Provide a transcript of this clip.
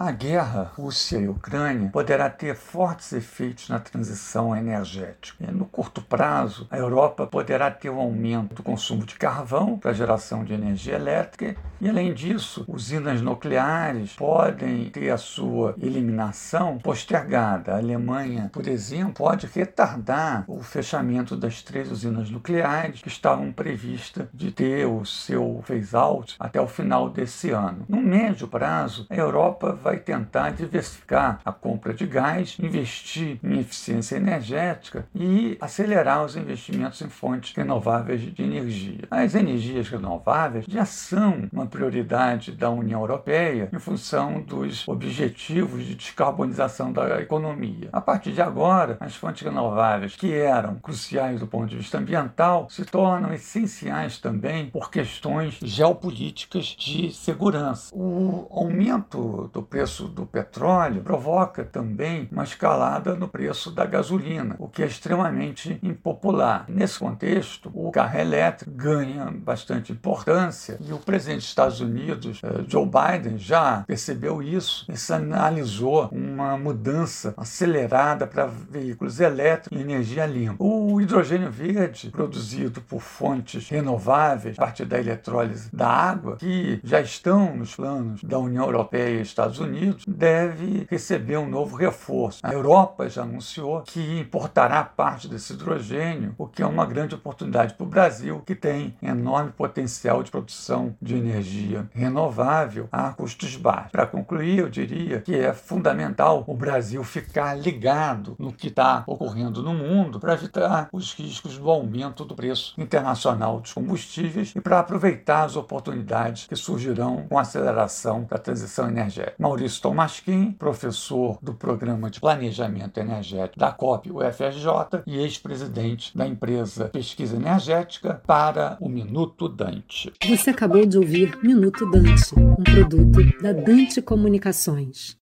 A guerra Rússia e Ucrânia poderá ter fortes efeitos na transição energética. No curto prazo, a Europa poderá ter um aumento do consumo de carvão para geração de energia elétrica e, além disso, usinas nucleares podem ter a sua eliminação postergada. A Alemanha, por exemplo, pode retardar o fechamento das três usinas nucleares que estavam previstas de ter o seu phase-out até o final desse ano. No médio prazo, a Europa vai vai tentar diversificar a compra de gás, investir em eficiência energética e acelerar os investimentos em fontes renováveis de energia. As energias renováveis já são uma prioridade da União Europeia em função dos objetivos de descarbonização da economia. A partir de agora, as fontes renováveis, que eram cruciais do ponto de vista ambiental, se tornam essenciais também por questões geopolíticas de segurança. O aumento do preço preço do petróleo provoca também uma escalada no preço da gasolina, o que é extremamente impopular. Nesse contexto, o carro elétrico ganha bastante importância e o presidente dos Estados Unidos, eh, Joe Biden, já percebeu isso e sinalizou uma mudança acelerada para veículos elétricos e energia limpa. O hidrogênio verde, produzido por fontes renováveis a partir da eletrólise da água, que já estão nos planos da União Europeia e Estados Unidos, Unidos deve receber um novo reforço. A Europa já anunciou que importará parte desse hidrogênio, o que é uma grande oportunidade para o Brasil, que tem enorme potencial de produção de energia renovável a custos baixos. Para concluir, eu diria que é fundamental o Brasil ficar ligado no que está ocorrendo no mundo para evitar os riscos do aumento do preço internacional dos combustíveis e para aproveitar as oportunidades que surgirão com a aceleração da transição energética. Maurício Tomasquim, professor do Programa de Planejamento Energético da COP UFRJ e ex-presidente da empresa Pesquisa Energética, para o Minuto Dante. Você acabou de ouvir Minuto Dante, um produto da Dante Comunicações.